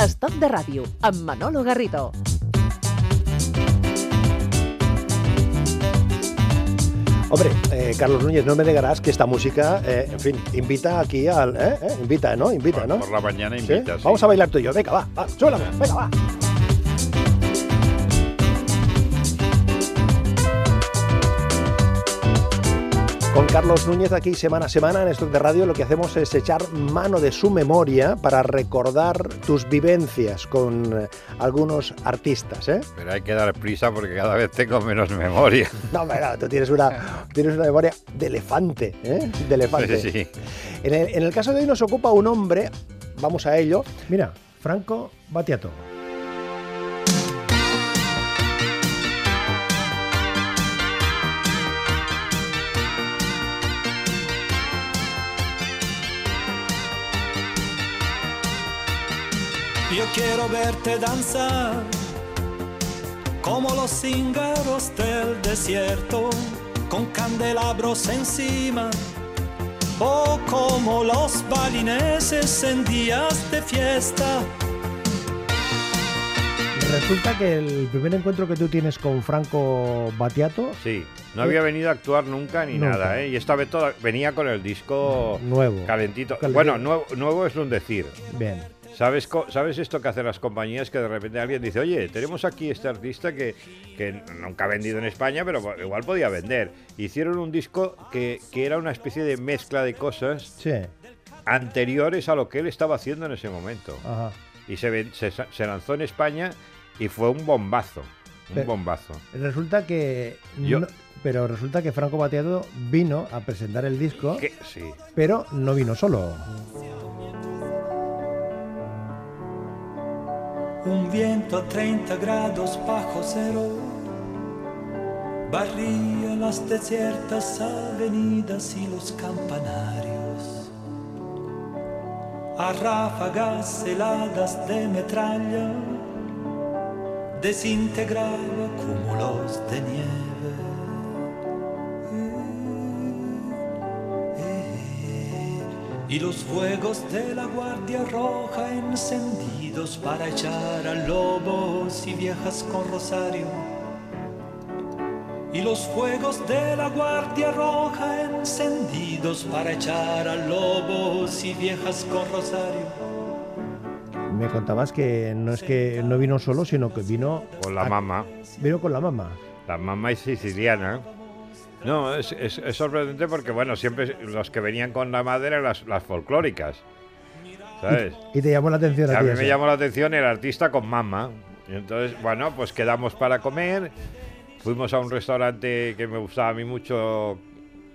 Estoc de ràdio, amb Manolo Garrido. Hombre, eh, Carlos Núñez, no me negarás que esta música, eh, en fin, invita aquí al... ¿eh? ¿eh? Invita, ¿no? Invita, ¿no? Por la mañana ¿Sí? invita, sí. Vamos a bailar tú y yo. Venga, va, va, súbela, venga, va. Con Carlos Núñez aquí semana a semana en Stock de Radio lo que hacemos es echar mano de su memoria para recordar tus vivencias con eh, algunos artistas, ¿eh? Pero hay que dar prisa porque cada vez tengo menos memoria. No, no, tú tienes una, tienes una memoria de elefante, ¿eh? De elefante. Sí, sí. En el, en el caso de hoy nos ocupa un hombre, vamos a ello. Mira, Franco Battiato. Yo quiero verte danzar como los cíngaros del desierto, con candelabros encima, o como los balineses en días de fiesta. Resulta que el primer encuentro que tú tienes con Franco Battiato, Sí, no había venido a actuar nunca ni Nunca. nada, ¿eh? Y esta vez toda, venía con el disco nuevo. calentito. Calentito. Bueno, nuevo, nuevo es un decir. Bien. ¿Sabes, co- ¿Sabes esto que hacen las compañías? Que de repente alguien dice, oye, tenemos aquí este artista que, que nunca ha vendido en España, pero igual podía vender. Hicieron un disco que, que era una especie de mezcla de cosas Sí. anteriores a lo que él estaba haciendo en ese momento. Ajá. Y se, ven- se, se lanzó en España y fue un bombazo. Un Pero- bombazo. Resulta que. Yo- no- pero resulta que Franco Battiato vino a presentar el disco, Que, sí. pero no vino solo. Un viento a 30 grados bajo cero barría las desiertas avenidas y los campanarios. A ráfagas heladas de metralla desintegraba cúmulos de nieve. Y los fuegos de la Guardia Roja encendidos para echar a lobos y viejas con rosario. Y los fuegos de la Guardia Roja encendidos para echar a lobos y viejas con rosario. Me contabas que no es que no vino solo, sino que vino. Con la a- mamá. Vino con la mamá. La mamá es siciliana. No, es, es- es sorprendente porque, bueno, siempre los que venían con la madre eran las, las folclóricas. ¿Sabes? Y te llamó la atención a, A ti mí me llamó la atención el artista con mamá. Y entonces, bueno, pues quedamos para comer. Fuimos a un restaurante que me gustaba a mí mucho,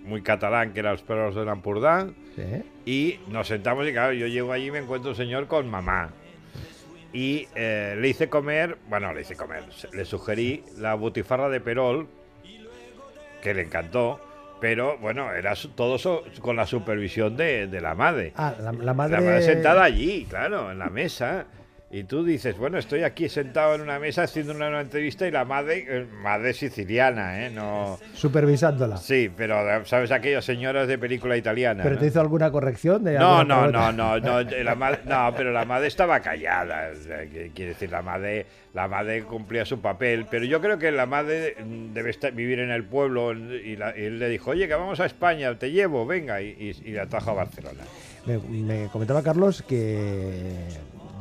muy catalán, que era Los Perros de Lampurdá. Sí. Y nos sentamos y claro, yo llego allí y me encuentro un señor con mamá. Y eh, le hice comer, bueno, le hice comer, le sugerí la butifarra de Perol, que le encantó, pero bueno, era todo so- con la supervisión de, de la madre. Ah, la, la La madre. madre sentada allí, claro, en la mesa. Y tú dices, bueno, estoy aquí sentado en una mesa haciendo una, una entrevista y la madre, eh, madre siciliana, ¿eh? No... Supervisándola. Sí, pero ¿sabes aquellas señoras de película italiana? ¿Pero no? te hizo alguna corrección? De No, no, no, no, no, la madre, no, pero la madre estaba callada. o sea, que- quiere decir, la madre, la madre cumplía su papel, pero yo creo que la madre mm, debe estar, vivir en el pueblo y, la- y él le dijo, oye, que vamos a España, te llevo, venga, y, y, y la trajo a Barcelona. Me, me comentaba Carlos que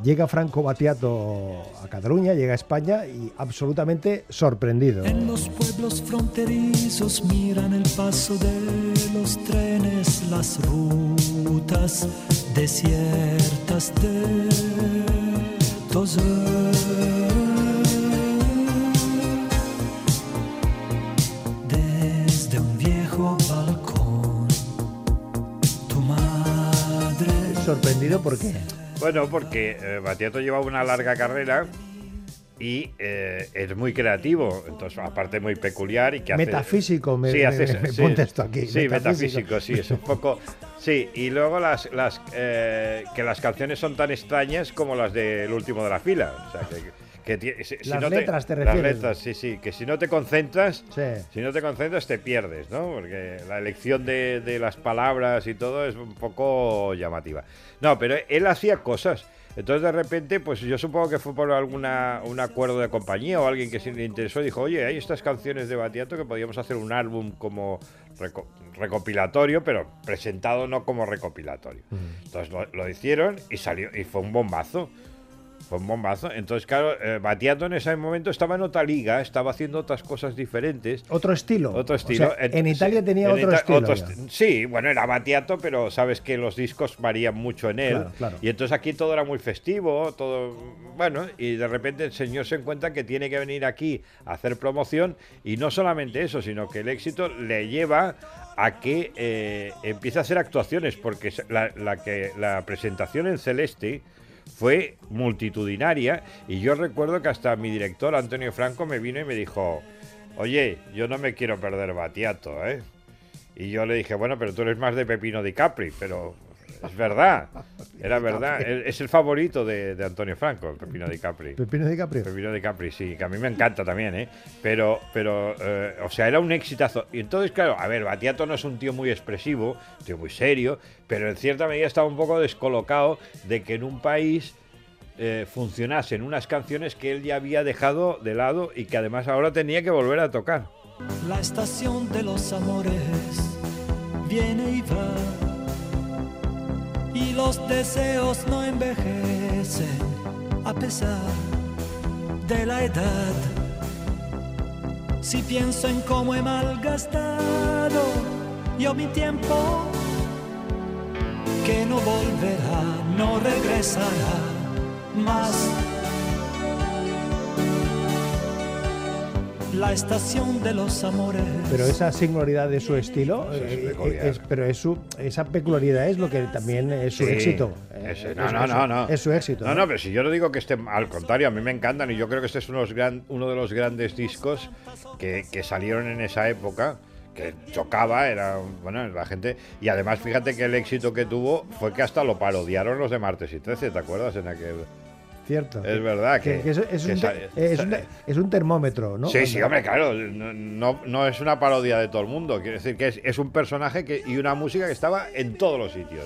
llega Franco Battiato a Cataluña, llega a España y absolutamente sorprendido. En los pueblos fronterizos miran el paso de los trenes, las rutas desiertas de Desde un viejo balcón, tu madre Sorprendido por qué. Bueno, porque eh, Batiato lleva una larga carrera y eh, es muy creativo, entonces aparte muy peculiar y que hace... Metafísico, me, Sí, hace- me sí, ponte esto aquí. Sí, metafísico, sí, es un poco... Sí, y luego las, las eh, que las canciones son tan extrañas como las del último de la fila. O sea, que, Que si- si Las no letras te Las refieres. letras, sí, sí. Que si no te concentras, Sí. si no te concentras te pierdes, ¿no? Porque la elección de, de las palabras y todo es un poco llamativa. No, pero él hacía cosas. Entonces de repente, pues yo supongo que fue por alguna un acuerdo de compañía o alguien que se le interesó y dijo, oye, hay estas canciones de Batiato que podíamos hacer un álbum como reco- recopilatorio, pero presentado no como recopilatorio. Entonces lo, lo hicieron y salió y fue un bombazo. Fue un bombazo. Entonces, claro, eh, Batiato en ese momento estaba en otra liga, estaba haciendo otras cosas diferentes. Otro estilo. Otro O estilo. sea, en Italia sí, tenía en otro Ita- estilo. otro sí, bueno, era Batiato, pero sabes que los discos varían mucho en él. Claro, claro. Y entonces aquí todo era muy festivo, todo. Bueno, y de repente el señor se encuentra que tiene que venir aquí a hacer promoción. Y no solamente eso, sino que el éxito le lleva a que eh, empiece a hacer actuaciones, porque la, la que, la presentación en Celeste fue multitudinaria y yo recuerdo que hasta mi director Antonio Franco me vino y me dijo, oye, yo no me quiero perder Batiato, ¿eh? Y yo le dije, bueno, pero tú eres más de Pepino Di Capri, pero es verdad, era verdad, es es el favorito de, de Antonio Franco, el Pepino Di Capri. Pepino Di Caprio. Pepino de Capri, sí, que a mí me encanta también, ¿eh? Pero, pero eh, o sea, era un exitazo. Y entonces, claro, a ver, Batiato no es un tío muy expresivo, un tío muy serio, pero en cierta medida estaba un poco descolocado de que en un país eh, funcionasen unas canciones que él ya había dejado de lado y que además ahora tenía que volver a tocar. La estación de los amores viene y va. Y los deseos no envejecen a pesar de la edad. Si pienso en cómo he malgastado yo mi tiempo, que no volverá, no regresará más. La estación de los amores. Pero esa singularidad de su estilo, es eh, peculiar. es- pero es su, esa peculiaridad es lo que también es su Sí, éxito. Eh, ese- no, es- no, no, no. Es su éxito. No, no, pero si yo no digo que esté, al contrario, a mí me encantan y yo creo que este es uno de los, gran- uno de los grandes discos que, que salieron en esa época, que chocaba, era, bueno, la gente, y además fíjate que el éxito que tuvo fue que hasta lo parodiaron los de Martes y 13, ¿te acuerdas? En aquel... Cierto. Es verdad que- es, es que un, sa- te- es un- es un termómetro, ¿no? Sí, sí, hombre, claro, no, no, no es una parodia de todo el mundo, quiere decir que es, es un personaje que, y una música que estaba en todos los sitios.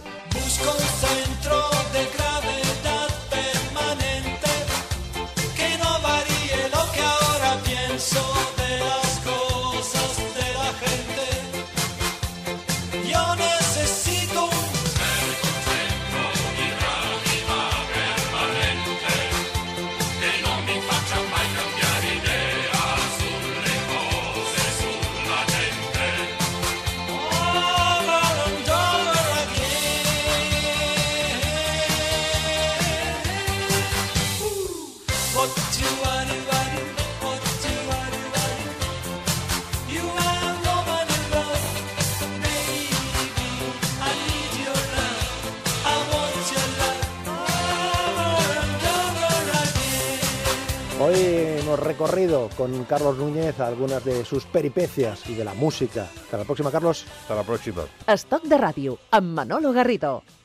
Hoy hemos recorrido con Carlos Núñez algunas de sus peripecias y de la música. Hasta la próxima, Carlos. Hasta la próxima. Estoc de ràdio, amb Manolo Garrido.